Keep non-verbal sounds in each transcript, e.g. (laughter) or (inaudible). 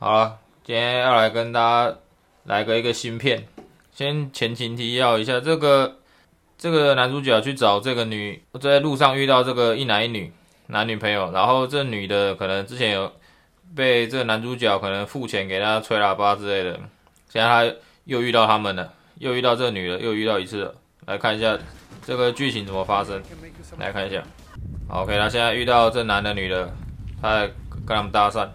好了，今天要来跟大家来个一个新片。先前情提要一下，这个这个男主角去找这个女，在路上遇到这个一男一女男女朋友，然后这女的可能之前有被这男主角可能付钱给他吹喇叭之类的，现在他又遇到他们了，又遇到这女的，又遇到一次了。来看一下这个剧情怎么发生，来看一下。，OK，他现在遇到这男的女的，他在跟他们搭讪。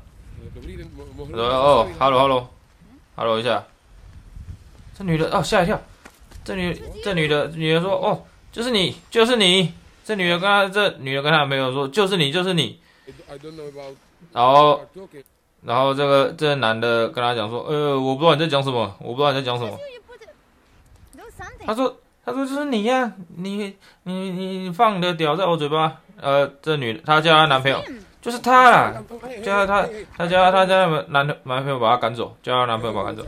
说哦，Hello，Hello，Hello 一下。这女的哦吓一跳，这女这女的女的说哦，就是你，就是你。这女的跟她这女的跟她男朋友说就是你，就是你。然后然后这个这个男的跟她讲说，呃，我不知道你在讲什么，我不知道你在讲什么。他说他说就是你呀，你你你放你的屌在我嘴巴。呃，这女的她叫她男朋友。就是他啦，叫他，他叫他，叫他男的男朋友把他赶走，叫他男朋友把他赶走。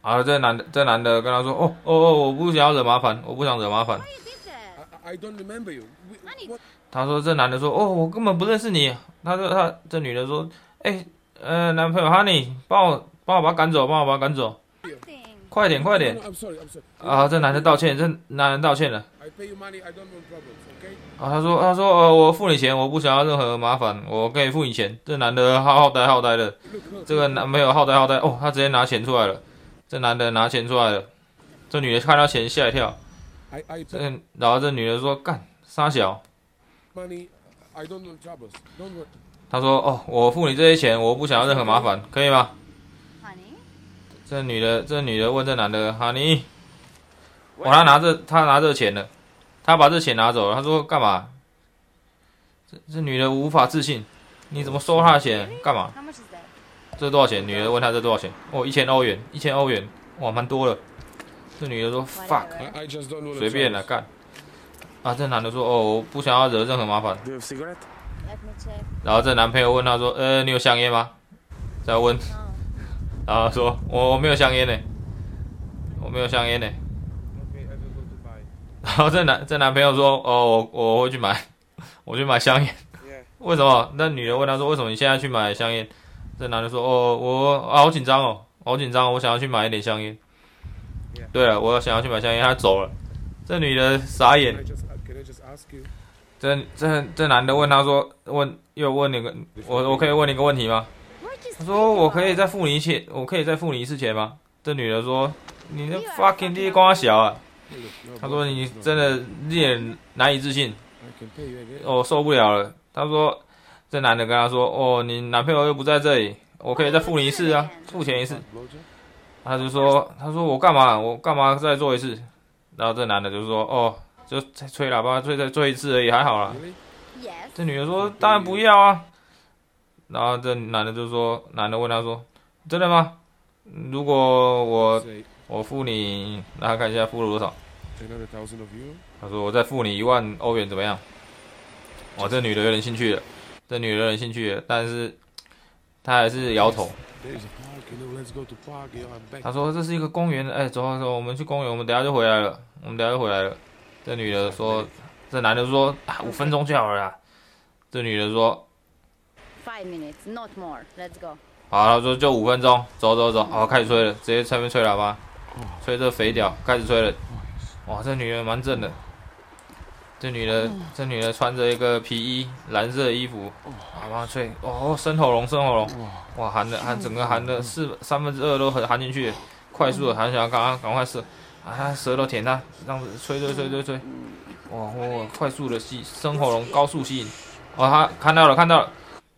啊，这男的，这男的跟他说，哦哦哦，我不想要惹麻烦，我不想惹麻烦。他说这男的说，哦，我根本不认识你。他说他这女的说，哎，呃，男朋友，Honey，帮我帮我把他赶走，帮我把他赶走。快点快点！啊，这男的道歉，这男人道歉了。啊，他说他说呃，我付你钱，我不想要任何麻烦，我可以付你钱。这男的好好呆好呆的，这个男没有好呆好呆哦，他直接拿钱出来了。这男的拿钱出来了，这女的看到钱吓一跳。这然后这女的说干三小。他说哦，我付你这些钱，我不想要任何麻烦，可以吗？这女的，这女的问这男的：“哈尼，我他拿着，他拿着钱了，他把这钱拿走了。他说干嘛？这这女的无法自信，你怎么收他的钱？干嘛？这多少钱？女的问他这多少钱？哦，一千欧元，一千欧元，哇，蛮多了。这女的说 fuck，随便了，干。啊，这男的说哦，我不想要惹任何麻烦。然后这男朋友问他说：呃，你有香烟吗？再问。”然后说：“我我没有香烟呢，我没有香烟呢。”然后这男这男朋友说：“哦，我我会去买，我去买香烟。为什么？”那女的问他说：“为什么你现在去买香烟？”这男的说：“哦，我啊好紧张哦，好紧张，我想要去买一点香烟。”对了，我想要去买香烟，他走了。这女的傻眼。这这这男的问他说：“问又问你个，我我可以问你个问题吗？”他说：“我可以再付你一次，我可以再付你一次钱吗？”这女的说：“你这 fucking 地瓜小啊！”他说：“你真的令人难以置信，我受不了了。”他说：“这男的跟他说：‘哦，你男朋友又不在这里，我可以再付你一次啊，付钱一次。’他就说：‘他说我干嘛？我干嘛再做一次？’然后这男的就说：‘哦，就再吹喇叭，吹再吹一次而已，还好啦。’这女的说：‘当然不要啊。’然后这男的就说，男的问他说：“真的吗？如果我我付你，让他看一下付了多少。”他说：“我再付你一万欧元，怎么样？”哇，这女的有点兴趣了，这女的有点兴趣了，但是她还是摇头。他说：“这是一个公园，哎，走走，我们去公园，我们等下就回来了，我们等下就回来了。”这女的说：“这男的说啊，五分钟就好了啦。”这女的说。Five minutes, not more. Let's go. 好，他说就五分钟，走走走，好，开始吹了，直接下面吹喇叭，吹这肥屌，开始吹了。哇，这女人蛮正的，这女的，这女的穿着一个皮衣，蓝色的衣服，好，帮他吹，哦，生喉咙，生喉咙，哇，含的含整个含的四三分之二都含含进去，快速的含起来，赶快赶快射，啊，舌头舔它，这样子吹吹吹吹吹，哇哇，快速的吸，生喉咙高速吸引，哇，他看到了看到了。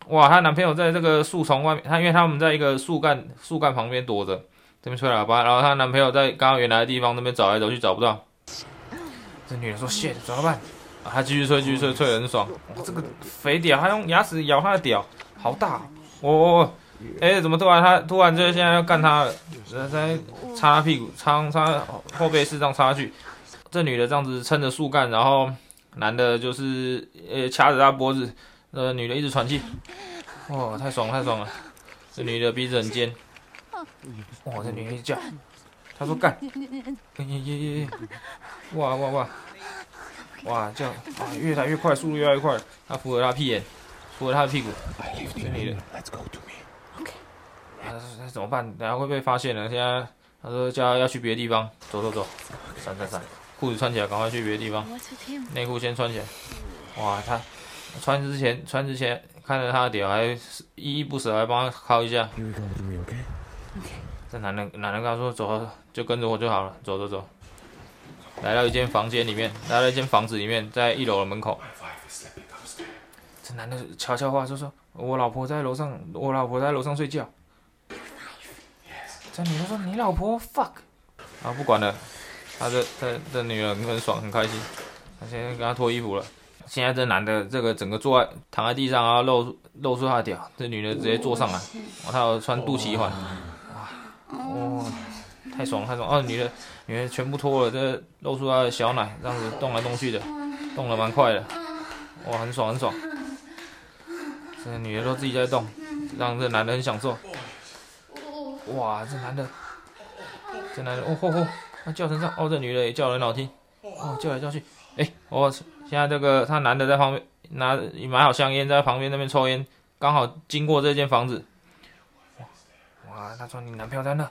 哇，她男朋友在这个树丛外面，她因为他们在一个树干树干旁边躲着，这边吹喇叭，然后她男朋友在刚刚原来的地方那边找来找去找不到。这女的说：“shit，怎么办？”啊，她继续吹，继续吹，吹得很爽。哇，这个肥屌，她用牙齿咬她的屌，好大！我我我，哎，怎么突然她突然就现在要干她了？在擦屁股，擦擦后背是这样擦去。这女的这样子撑着树干，然后男的就是呃掐着她脖子。呃，女的一直喘气，哇，太爽了，太爽了！这女的鼻子很尖，哇，这女的一直叫，她说干，耶耶耶，哇哇哇，哇叫，啊，越来越快，速度越来越快，她扶着她屁眼，扶着她的屁股，这女的，那怎么办？等下会被发现了。现在她说叫他要去别的地方，走走走，闪闪闪，裤子穿起来，赶快去别的地方。内裤先穿起来。哇，他穿之前穿之前看着他的屌，还依依不舍，还帮他敲一下。这男的男的跟他说走，就跟着我就好了，走走走。来到一间房间里面，来到一间房子里面，在一楼的门口。这男的悄悄话就说：“我老婆在楼上，我老婆在楼上睡觉。”这女的说：“你老婆 fuck。”啊，不管了，他这这这女人很爽，很开心。他现在跟他脱衣服了。现在这男的这个整个坐在躺在地上啊，露露出他的屌。这女的直接坐上来，哦，他有穿肚脐环，哇，哦，太爽了太爽了！哦，女的女的全部脱了，这露出她的小奶，这样子动来动去的，动的蛮快的，哇，很爽很爽。这女的都自己在动，让这男的很享受。哇，这男的，这男的，哦吼吼，他叫成这样，哦，这女的也叫得很好听，哦，叫来叫去，哎，我现在这个他男的在旁边拿买好香烟，在旁边那边抽烟，刚好经过这间房子。哇，他说你男朋友在那，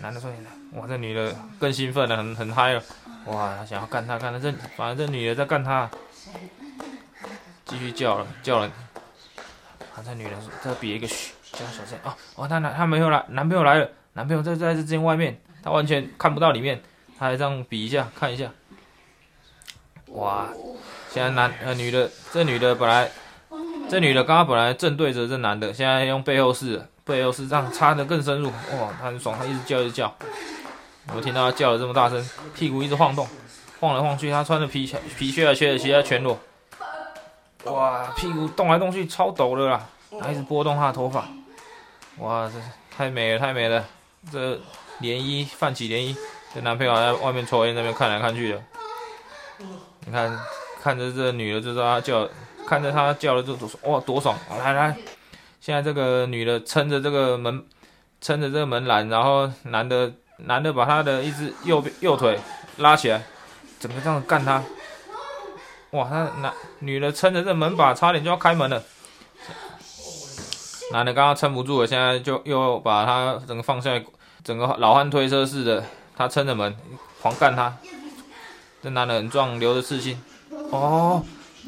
男的说你呢，哇，这女的更兴奋了，很很嗨了，哇，他想要干他，干他，这反正这女的在干他，继续叫了，叫了。这女人说：“这比一个嘘，叫小声啊！哦，她男她没有来，男朋友来了，男朋友在在这间外面，她完全看不到里面，她还这样比一下，看一下。哇！现在男呃女的，这女的本来，这女的刚刚本来正对着这男的，现在用背后式，背后式这样插的更深入。哇，他很爽，他一直叫一直叫。我听到他叫的这么大声，屁股一直晃动，晃来晃去。他穿着皮皮靴啊靴子，鞋啊全裸。”哇，屁股动来动去，超抖的啦！还一直拨动他的头发。哇，这太美了，太美了！这涟漪泛起涟漪，这男朋友在外面抽烟，那边看来看去的。你看，看着这女的就知道她叫，看着她叫的就多爽，哇，多爽！来来，现在这个女的撑着这个门，撑着这个门栏，然后男的男的把他的一只右右腿拉起来，整个这样干他。哇，他男女的撑着这门把，差点就要开门了。男的刚刚撑不住了，现在就又把他整个放下来，整个老汉推车似的，他撑着门狂干他。这男的很壮，留着刺青。哦，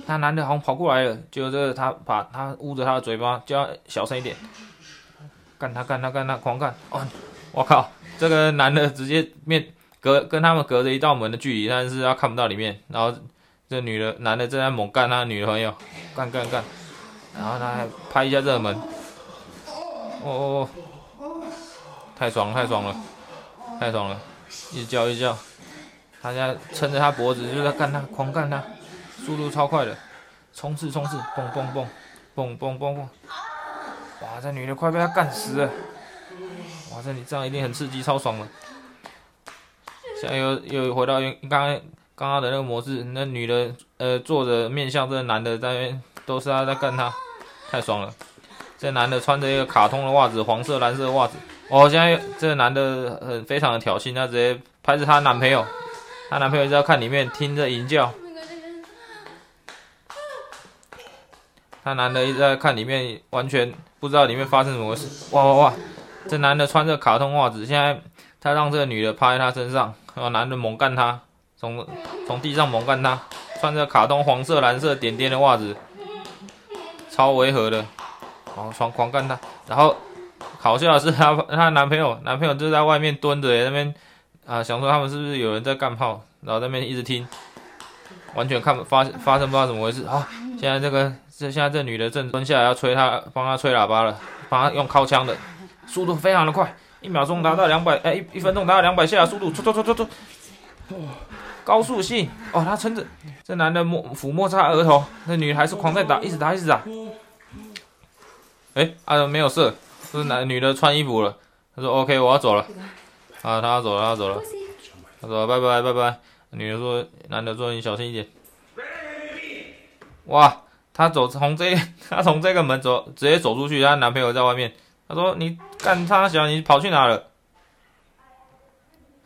他男的好像跑过来了，就这个他把他捂着他的嘴巴，叫他小声一点。干他，干他，干他，狂干。哦，我靠，这个男的直接面隔跟他们隔着一道门的距离，但是他看不到里面，然后。这女的、男的正在猛干他女朋友，干干干，然后他还拍一下这个门，哦哦哦，太爽了，太爽了，太爽了，一直叫一直叫，他现在撑着他脖子就在干他，狂干他，速度超快的，冲刺冲刺，蹦蹦蹦，蹦蹦蹦蹦，哇，这女的快被他干死了，哇，这你这样一定很刺激，超爽了，现在又又回到刚刚。刚刚的那个模式，那女的呃坐着面向这个男的在那边，都是他在干他，太爽了。这男的穿着一个卡通的袜子，黄色蓝色的袜子。哦，现在这个男的很非常的挑衅，他直接拍着他男朋友，她男朋友一直在看里面听着淫叫。她男的一直在看里面，完全不知道里面发生什么事。哇哇哇！这男的穿着卡通袜子，现在他让这个女的趴在他身上，然后男的猛干他。从从地上猛干他，穿着卡通黄色蓝色点点的袜子，超违和的，狂狂狂干他。然后好笑的是她她男朋友男朋友就在外面蹲着，那边啊想说他们是不是有人在干炮，然后那边一直听，完全看发发生不知道怎么回事啊。现在这个这现在这女的正蹲下来要吹他帮他吹喇叭了，帮他用靠枪的，速度非常的快，一秒钟达到两百哎一一分钟达到两百下速度，唰唰唰唰唰。高速性哦，他撑着这男的摸抚摸他额头，那女的还是狂在打，一直打一直打。哎，啊没有事，这是男女的穿衣服了。他说 OK，我要走了。啊，他要走了，他要走了。他走了拜拜拜拜。女的说，男的说你小心一点。哇，他走从这 (laughs) 他从这个门走，直接走出去，他男朋友在外面。他说你干他小，你跑去哪了？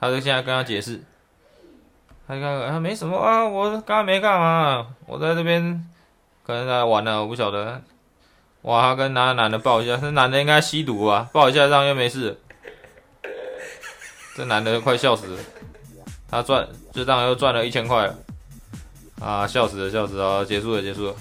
他就现在跟他解释。他看看啊，没什么啊，我刚刚没干嘛，我在这边可能在玩呢，我不晓得。哇，他跟那个男的抱一下，这男的应该吸毒啊，抱一下这样又没事。这男的快笑死了，他赚就这样又赚了一千块了，啊，笑死了，笑死了，结束了，结束了。